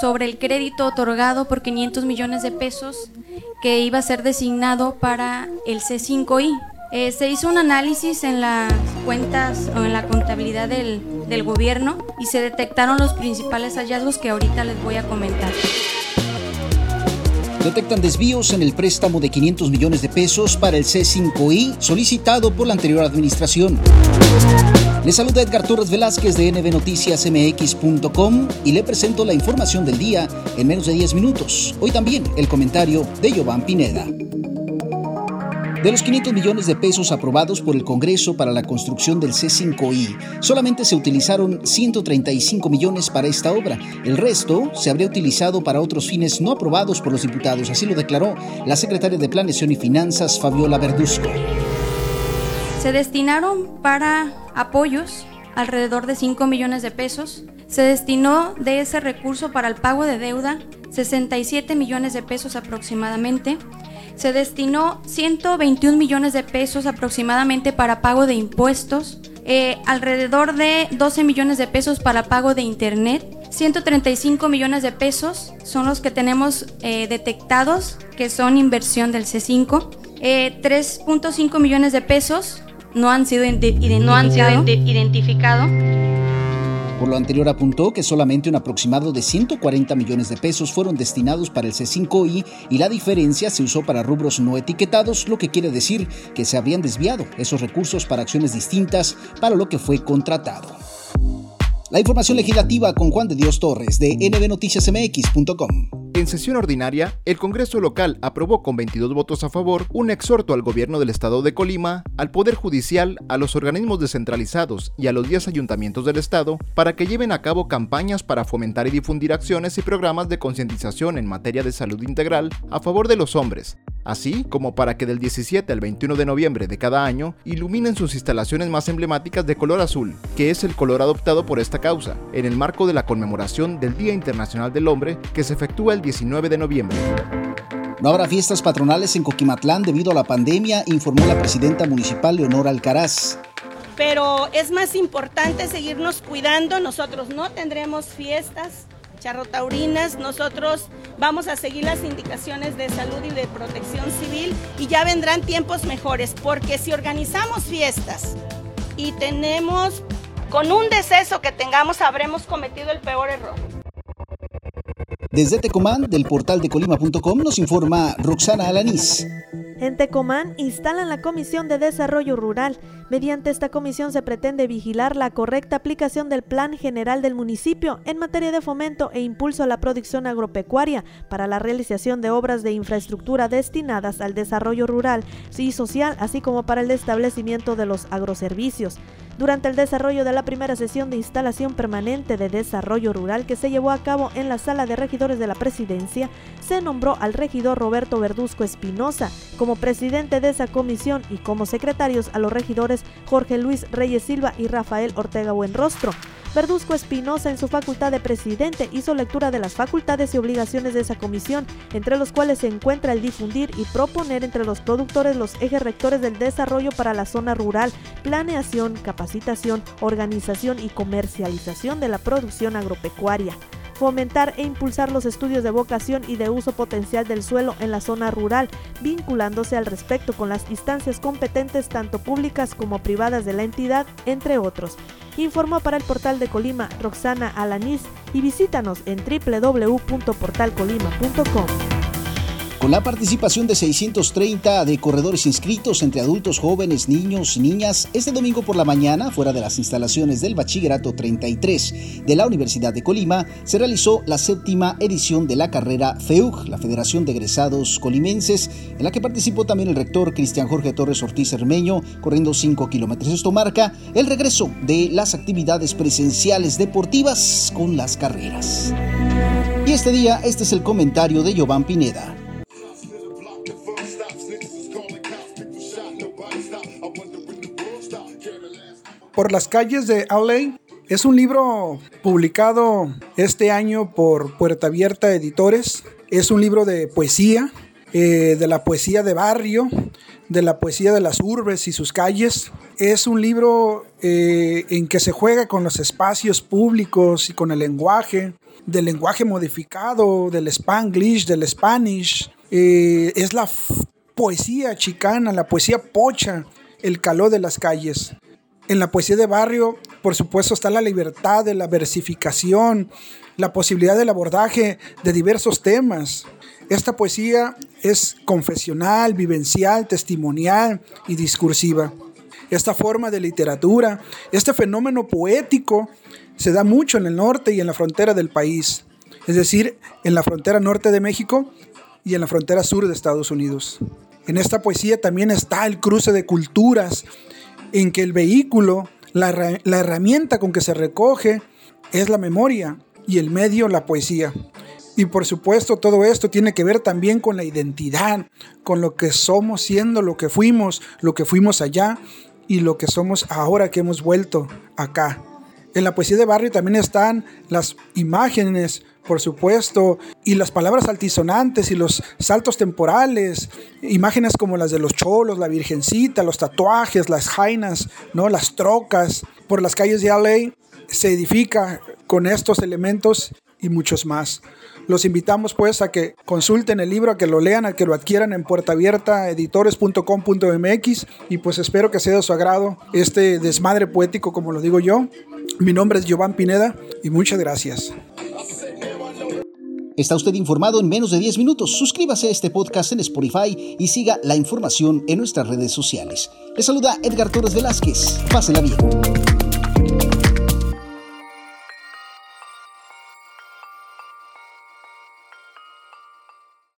sobre el crédito otorgado por 500 millones de pesos que iba a ser designado para el C5I. Eh, se hizo un análisis en las cuentas o en la contabilidad del, del gobierno y se detectaron los principales hallazgos que ahorita les voy a comentar. Detectan desvíos en el préstamo de 500 millones de pesos para el C5I solicitado por la anterior administración. Le saluda Edgar Torres Velázquez de nbnoticiasmx.com y le presento la información del día en menos de 10 minutos. Hoy también el comentario de Giovanni Pineda. De los 500 millones de pesos aprobados por el Congreso para la construcción del C5I, solamente se utilizaron 135 millones para esta obra. El resto se habría utilizado para otros fines no aprobados por los diputados, así lo declaró la secretaria de Planeación y Finanzas, Fabiola Verduzco. Se destinaron para apoyos alrededor de 5 millones de pesos. Se destinó de ese recurso para el pago de deuda 67 millones de pesos aproximadamente. Se destinó 121 millones de pesos aproximadamente para pago de impuestos, eh, alrededor de 12 millones de pesos para pago de internet, 135 millones de pesos son los que tenemos eh, detectados que son inversión del C5, 3.5 eh, millones de pesos no han sido, no han sido identificados por lo anterior apuntó que solamente un aproximado de 140 millones de pesos fueron destinados para el C5I y la diferencia se usó para rubros no etiquetados, lo que quiere decir que se habrían desviado esos recursos para acciones distintas para lo que fue contratado. La información legislativa con Juan de Dios Torres de nbnoticiasmx.com. En sesión ordinaria, el Congreso local aprobó con 22 votos a favor un exhorto al gobierno del estado de Colima, al Poder Judicial, a los organismos descentralizados y a los 10 ayuntamientos del estado para que lleven a cabo campañas para fomentar y difundir acciones y programas de concientización en materia de salud integral a favor de los hombres, así como para que del 17 al 21 de noviembre de cada año iluminen sus instalaciones más emblemáticas de color azul, que es el color adoptado por esta causa, en el marco de la conmemoración del Día Internacional del Hombre que se efectúa el 19 de noviembre. No habrá fiestas patronales en Coquimatlán debido a la pandemia, informó la presidenta municipal Leonora Alcaraz pero es más importante seguirnos cuidando. Nosotros no tendremos fiestas charrotaurinas, nosotros vamos a seguir las indicaciones de salud y de protección civil y ya vendrán tiempos mejores, porque si organizamos fiestas y tenemos, con un deceso que tengamos, habremos cometido el peor error. Desde Tecomán, del portal de colima.com, nos informa Roxana Alanís. En Tecomán instalan la Comisión de Desarrollo Rural. Mediante esta comisión se pretende vigilar la correcta aplicación del Plan General del municipio en materia de fomento e impulso a la producción agropecuaria para la realización de obras de infraestructura destinadas al desarrollo rural y social, así como para el establecimiento de los agroservicios. Durante el desarrollo de la primera sesión de instalación permanente de desarrollo rural que se llevó a cabo en la sala de regidores de la presidencia, se nombró al regidor Roberto Verduzco Espinosa como presidente de esa comisión y como secretarios a los regidores Jorge Luis Reyes Silva y Rafael Ortega Buenrostro. Verduzco Espinosa, en su facultad de presidente, hizo lectura de las facultades y obligaciones de esa comisión, entre los cuales se encuentra el difundir y proponer entre los productores los ejes rectores del desarrollo para la zona rural, planeación, capacitación, organización y comercialización de la producción agropecuaria fomentar e impulsar los estudios de vocación y de uso potencial del suelo en la zona rural, vinculándose al respecto con las instancias competentes tanto públicas como privadas de la entidad, entre otros. Informó para el portal de Colima Roxana Alanís y visítanos en www.portalcolima.com. Con la participación de 630 de corredores inscritos entre adultos, jóvenes, niños y niñas, este domingo por la mañana, fuera de las instalaciones del Bachillerato 33 de la Universidad de Colima, se realizó la séptima edición de la carrera FEUG, la Federación de Egresados Colimenses, en la que participó también el rector Cristian Jorge Torres Ortiz Hermeño, corriendo 5 kilómetros. Esto marca el regreso de las actividades presenciales deportivas con las carreras. Y este día, este es el comentario de Giovanni Pineda. Por las calles de LA. Es un libro publicado este año por Puerta Abierta Editores. Es un libro de poesía eh, de la poesía de barrio, de la poesía de las urbes y sus calles. Es un libro eh, en que se juega con los espacios públicos y con el lenguaje, del lenguaje modificado, del spanglish, del spanish. Eh, es la poesía chicana, la poesía pocha, el calor de las calles. En la poesía de barrio, por supuesto, está la libertad de la versificación, la posibilidad del abordaje de diversos temas. Esta poesía es confesional, vivencial, testimonial y discursiva. Esta forma de literatura, este fenómeno poético, se da mucho en el norte y en la frontera del país, es decir, en la frontera norte de México y en la frontera sur de Estados Unidos. En esta poesía también está el cruce de culturas, en que el vehículo, la, la herramienta con que se recoge, es la memoria y el medio la poesía. Y por supuesto todo esto tiene que ver también con la identidad, con lo que somos siendo, lo que fuimos, lo que fuimos allá y lo que somos ahora que hemos vuelto acá. En la poesía de barrio también están las imágenes, por supuesto, y las palabras altisonantes y los saltos temporales, imágenes como las de los cholos, la virgencita, los tatuajes, las jainas, ¿no? las trocas. Por las calles de LA se edifica con estos elementos y muchos más. Los invitamos pues a que consulten el libro, a que lo lean, a que lo adquieran en puerta abierta editores.com.mx y pues espero que sea de su agrado este desmadre poético como lo digo yo. Mi nombre es Giovanni Pineda y muchas gracias. Está usted informado en menos de 10 minutos. Suscríbase a este podcast en Spotify y siga la información en nuestras redes sociales. Le saluda Edgar Torres Velázquez. Pásela bien.